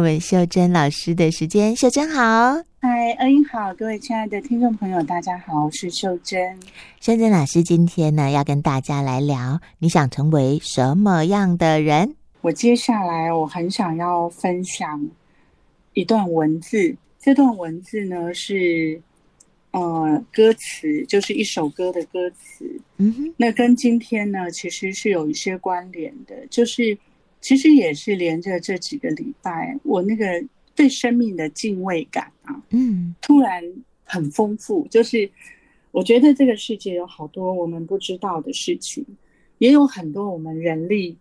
我们秀珍老师的时间。秀珍好，嗨，恩英好，各位亲爱的听众朋友，大家好，我是秀珍。秀珍老师今天呢，要跟大家来聊，你想成为什么样的人？我接下来我很想要分享一段文字，这段文字呢是。呃，歌词就是一首歌的歌词，嗯哼，那跟今天呢，其实是有一些关联的，就是其实也是连着这几个礼拜，我那个对生命的敬畏感啊，嗯，突然很丰富，就是我觉得这个世界有好多我们不知道的事情，也有很多我们人力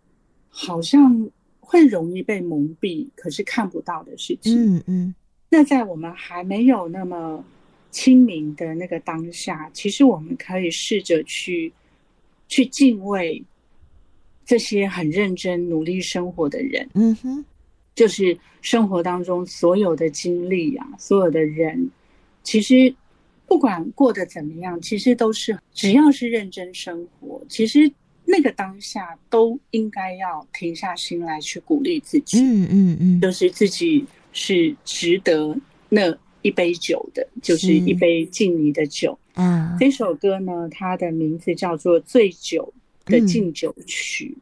好像会容易被蒙蔽，可是看不到的事情，嗯嗯，那在我们还没有那么。清明的那个当下，其实我们可以试着去去敬畏这些很认真努力生活的人。嗯哼，就是生活当中所有的经历啊，所有的人，其实不管过得怎么样，其实都是只要是认真生活，其实那个当下都应该要停下心来去鼓励自己。嗯嗯嗯，就是自己是值得那。一杯酒的，就是一杯敬你的酒。嗯，这首歌呢，它的名字叫做《醉酒的敬酒曲》。嗯。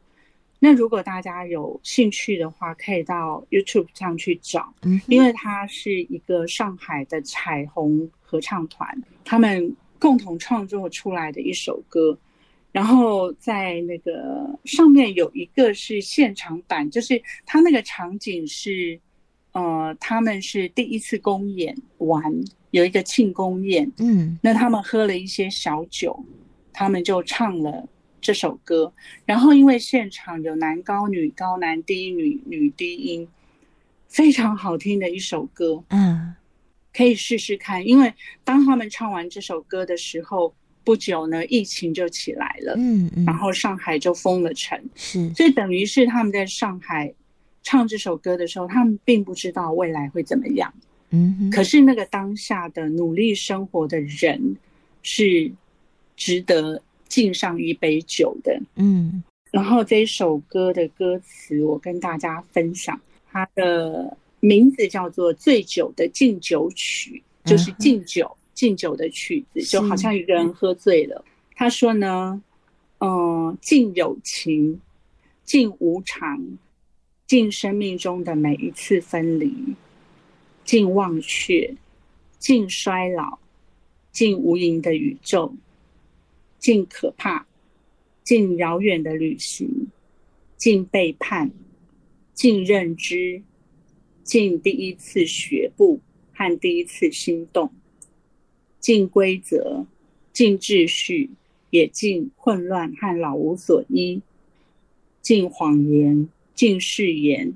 那如果大家有兴趣的话，可以到 YouTube 上去找。嗯，因为它是一个上海的彩虹合唱团，他们共同创作出来的一首歌。然后在那个上面有一个是现场版，就是他那个场景是。呃，他们是第一次公演完，有一个庆功宴，嗯，那他们喝了一些小酒，他们就唱了这首歌。然后因为现场有男高女高、男低女女低音，非常好听的一首歌，嗯，可以试试看。因为当他们唱完这首歌的时候，不久呢，疫情就起来了，嗯嗯，然后上海就封了城，是，所以等于是他们在上海。唱这首歌的时候，他们并不知道未来会怎么样。嗯，可是那个当下的努力生活的人是值得敬上一杯酒的。嗯，然后这首歌的歌词，我跟大家分享，它的名字叫做《醉酒的敬酒曲》，就是敬酒敬酒的曲子，就好像一个人喝醉了。他说呢，嗯，敬友情，敬无常。敬生命中的每一次分离，敬忘却，敬衰老，敬无垠的宇宙，尽可怕，尽遥远的旅行，尽背叛，尽认知，尽第一次学步和第一次心动，尽规则，尽秩序，也尽混乱和老无所依，尽谎言。尽誓言，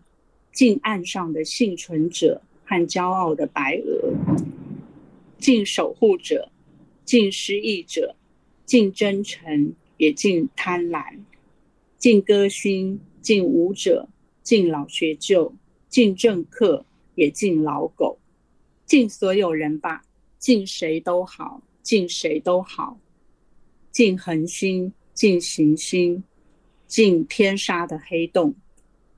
敬岸上的幸存者和骄傲的白鹅，尽守护者，尽失意者，敬真诚，也敬贪婪，敬歌星，敬舞者，敬老学究，敬政客，也敬老狗，敬所有人吧，敬谁都好，敬谁都好，敬恒星，敬行星，敬天杀的黑洞。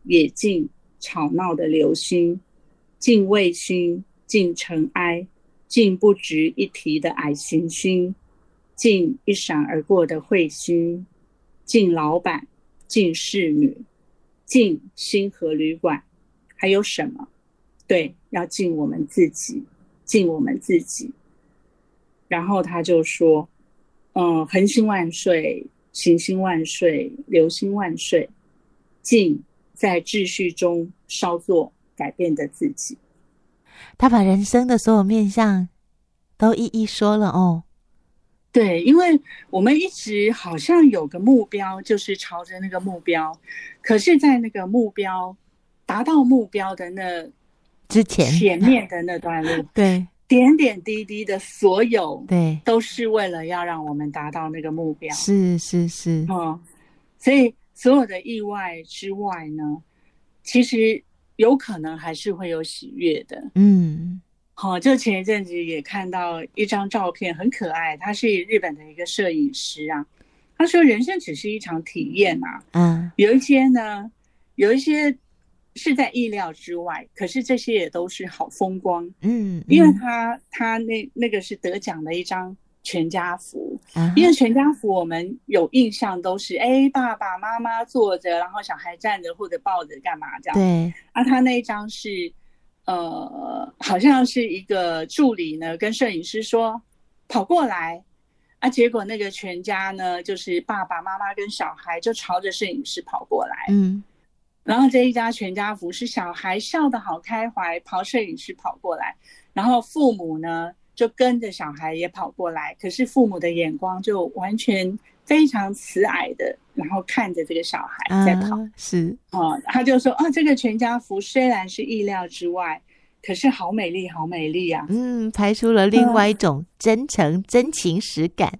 也敬吵闹的流星，敬卫星，敬尘埃，敬不值一提的矮行星，敬一闪而过的彗星，敬老板，敬侍女，敬星河旅馆，还有什么？对，要敬我们自己，敬我们自己。然后他就说：“嗯，恒星万岁，行星万岁，流星万岁，敬。”在秩序中稍作改变的自己，他把人生的所有面向都一一说了哦。对，因为我们一直好像有个目标，就是朝着那个目标，可是，在那个目标达到目标的那之前，前面的那段路，对，点点滴滴的所有，对，都是为了要让我们达到那个目标。是是是，嗯，所以。所有的意外之外呢，其实有可能还是会有喜悦的。嗯，好，就前一阵子也看到一张照片，很可爱。他是日本的一个摄影师啊，他说：“人生只是一场体验啊。”嗯，有一些呢，有一些是在意料之外，可是这些也都是好风光。嗯，嗯，因为他他那那个是得奖的一张全家福，嗯、因为全家福我们有印象都是哎爸爸妈妈坐着，然后小孩站着或者抱着干嘛这样。对，啊，他那一张是呃，好像是一个助理呢跟摄影师说跑过来，啊，结果那个全家呢就是爸爸妈妈跟小孩就朝着摄影师跑过来，嗯。然后这一家全家福是小孩笑得好开怀，跑摄影师跑过来，然后父母呢就跟着小孩也跑过来，可是父母的眼光就完全非常慈爱的，然后看着这个小孩在跑。啊、是哦，他就说啊，这个全家福虽然是意料之外，可是好美丽，好美丽啊！嗯，拍出了另外一种真诚、嗯、真情实感。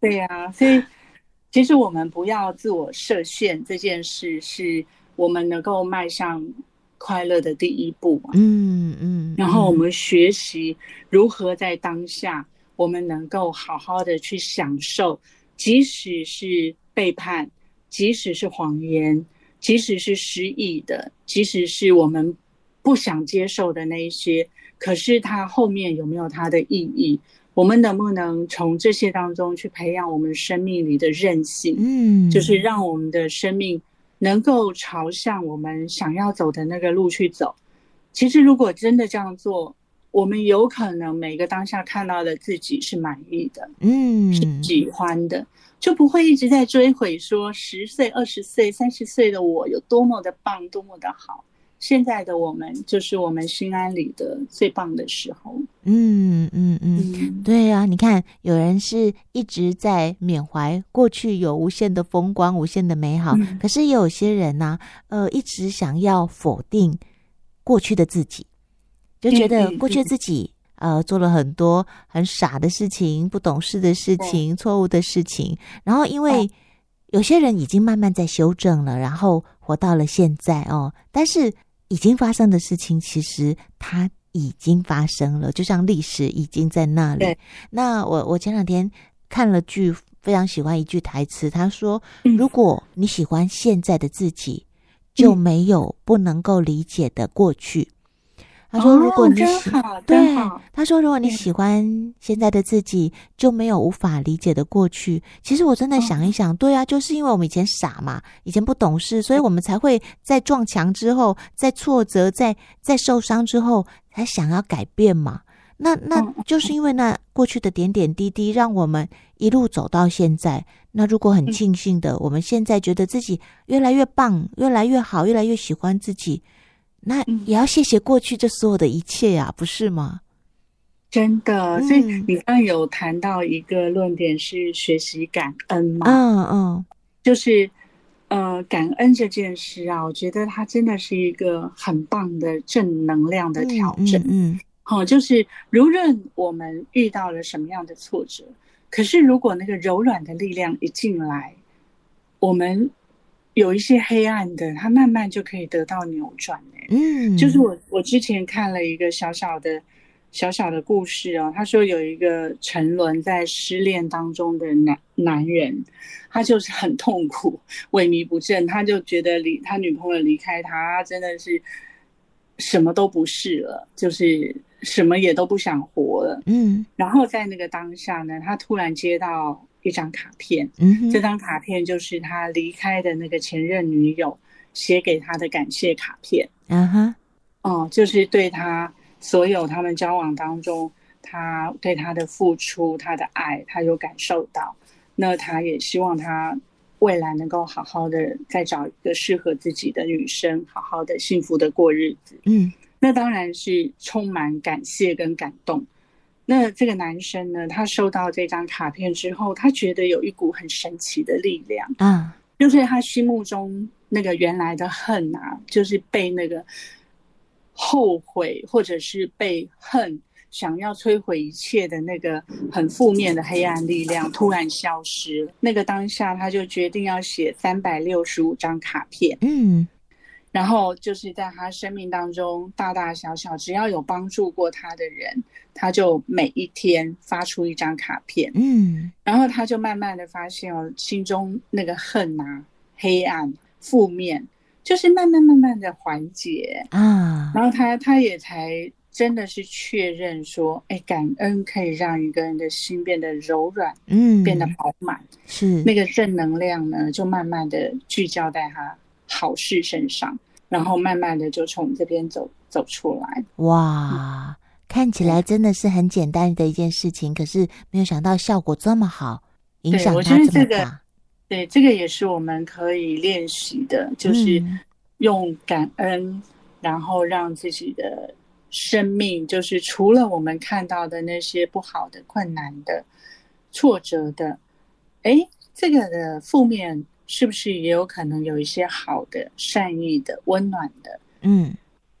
对呀、啊，所以其实我们不要自我设限，这件事是。我们能够迈向快乐的第一步，嗯嗯，然后我们学习如何在当下，我们能够好好的去享受，即使是背叛，即使是谎言，即使是失意的，即使是我们不想接受的那一些，可是它后面有没有它的意义？我们能不能从这些当中去培养我们生命里的韧性？嗯，就是让我们的生命。能够朝向我们想要走的那个路去走。其实，如果真的这样做，我们有可能每个当下看到的自己是满意的，嗯，是喜欢的，就不会一直在追悔说十岁、二十岁、三十岁的我有多么的棒，多么的好。现在的我们就是我们心安理得最棒的时候。嗯嗯嗯，嗯对啊，你看，有人是一直在缅怀过去有无限的风光、无限的美好，嗯、可是也有些人呢、啊，呃，一直想要否定过去的自己，就觉得过去自己、嗯、呃做了很多很傻的事情、不懂事的事情、错误的事情，然后因为有些人已经慢慢在修正了，然后活到了现在哦，但是。已经发生的事情，其实它已经发生了，就像历史已经在那里。那我我前两天看了剧，非常喜欢一句台词，他说：“如果你喜欢现在的自己，就没有不能够理解的过去。”他说：“如果你喜对，他说如果你喜欢现在的自己，就没有无法理解的过去。其实我真的想一想，对啊，就是因为我们以前傻嘛，以前不懂事，所以我们才会在撞墙之后，在挫折，在在受伤之后，才想要改变嘛。那那就是因为那过去的点点滴滴，让我们一路走到现在。那如果很庆幸的，我们现在觉得自己越来越棒，越来越好，越来越喜欢自己。”那也要谢谢过去这所有的一切呀，不是吗？真的，所以你刚刚有谈到一个论点是学习感恩嘛？嗯嗯，就是呃，感恩这件事啊，我觉得它真的是一个很棒的正能量的调整。嗯，好，就是无论我们遇到了什么样的挫折，可是如果那个柔软的力量一进来，我们。有一些黑暗的，它慢慢就可以得到扭转。嗯，就是我我之前看了一个小小的、小小的故事哦。他说有一个沉沦在失恋当中的男男人，他就是很痛苦、萎靡不振，他就觉得离他女朋友离开他，真的是什么都不是了，就是什么也都不想活了。嗯，然后在那个当下呢，他突然接到。一张卡片，这张卡片就是他离开的那个前任女友写给他的感谢卡片，嗯哼，哦，就是对他所有他们交往当中，他对他的付出，他的爱，他有感受到。那他也希望他未来能够好好的再找一个适合自己的女生，好好的幸福的过日子。嗯，那当然是充满感谢跟感动。那这个男生呢，他收到这张卡片之后，他觉得有一股很神奇的力量嗯，就是他心目中那个原来的恨啊，就是被那个后悔或者是被恨想要摧毁一切的那个很负面的黑暗力量突然消失了。那个当下，他就决定要写三百六十五张卡片。嗯。然后就是在他生命当中，大大小小只要有帮助过他的人，他就每一天发出一张卡片。嗯，然后他就慢慢的发现哦，心中那个恨啊、黑暗、负面，就是慢慢慢慢的缓解啊，然后他他也才真的是确认说，哎，感恩可以让一个人的心变得柔软，嗯，变得饱满，是。那个正能量呢，就慢慢的聚焦在他好事身上，然后慢慢的就从这边走走出来。哇，看起来真的是很简单的一件事情，可是没有想到效果这么好，影响他这么大。对，这个也是我们可以练习的，就是用感恩，嗯、然后让自己的生命，就是除了我们看到的那些不好的、困难的、挫折的，哎，这个的负面是不是也有可能有一些好的、善意的、温暖的？嗯，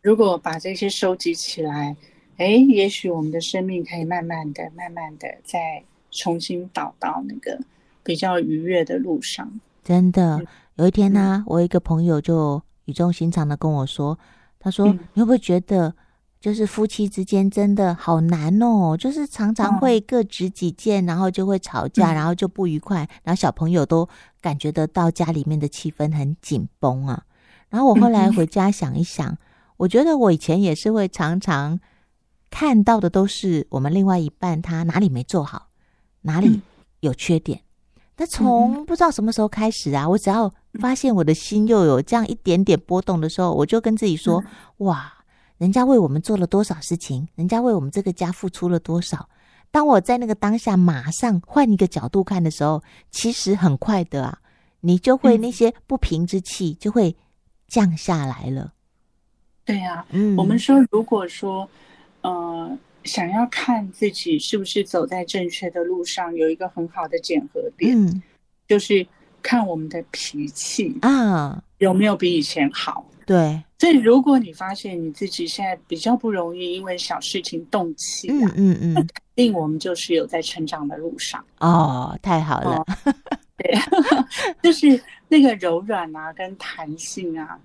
如果把这些收集起来，哎，也许我们的生命可以慢慢的、慢慢的再重新导到那个。比较愉悦的路上，真的。有一天呢、啊，嗯、我一个朋友就语重心长的跟我说：“他说，嗯、你会不会觉得，就是夫妻之间真的好难哦？就是常常会各执己见，嗯、然后就会吵架，然后就不愉快，然后小朋友都感觉得到家里面的气氛很紧绷啊。然后我后来回家想一想，嗯、我觉得我以前也是会常常看到的都是我们另外一半他哪里没做好，哪里有缺点。嗯”那从不知道什么时候开始啊，我只要发现我的心又有这样一点点波动的时候，我就跟自己说：哇，人家为我们做了多少事情，人家为我们这个家付出了多少。当我在那个当下马上换一个角度看的时候，其实很快的啊，你就会那些不平之气就会降下来了。对呀，嗯，我们说如果说，呃。想要看自己是不是走在正确的路上，有一个很好的检核点，嗯，就是看我们的脾气啊有没有比以前好。对，所以如果你发现你自己现在比较不容易因为小事情动气，啊，嗯嗯嗯，那肯定我们就是有在成长的路上。哦，太好了，哦，对，就是那个柔软啊，跟弹性啊，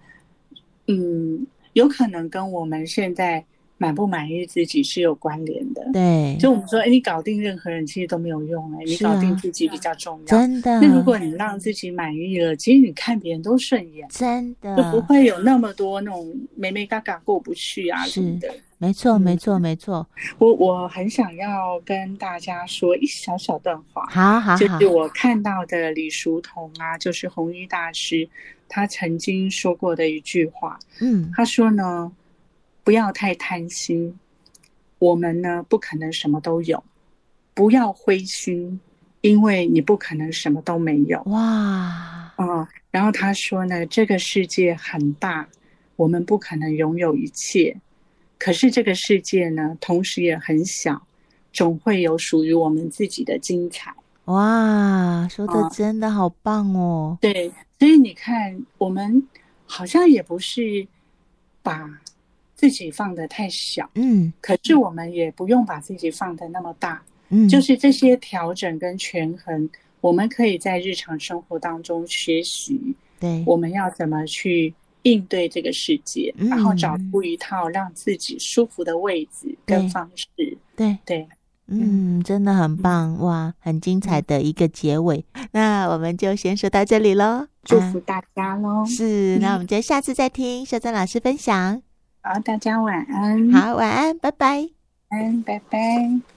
嗯，有可能跟我们现在。满不满意自己是有关联的，对。就我们说，哎，你搞定任何人其实都没有用，哎，你搞定自己比较重要，真的。那如果你让自己满意了，其实你看别人都顺眼，真的，就不会有那么多那种眉眉嘎嘎过不去啊什么的。没错，没错，没错。我我很想要跟大家说一小小段话，好好好，就是我看到的李叔同啊，就是弘一大师他曾经说过的一句话，嗯，他说呢。不要太贪心，我们呢不可能什么都有；不要灰心，因为你不可能什么都没有。哇，啊、嗯！然后他说呢，这个世界很大，我们不可能拥有一切。可是这个世界呢，同时也很小，总会有属于我们自己的精彩。哇，说的真的好棒哦！嗯、对，所以你看，我们好像也不是把。自己放的太小，嗯，可是我们也不用把自己放的那么大，嗯，就是这些调整跟权衡，我们可以在日常生活当中学习，对，我们要怎么去应对这个世界，嗯，然后找出一套让自己舒服的位置跟方式，对。对，对，嗯，真的很棒，哇，很精彩的一个结尾，那我们就先说到这里喽，祝福大家喽，是，那我们就下次再听秀珍老师分享。好，大家晚安。好，晚安，拜拜。嗯，拜拜。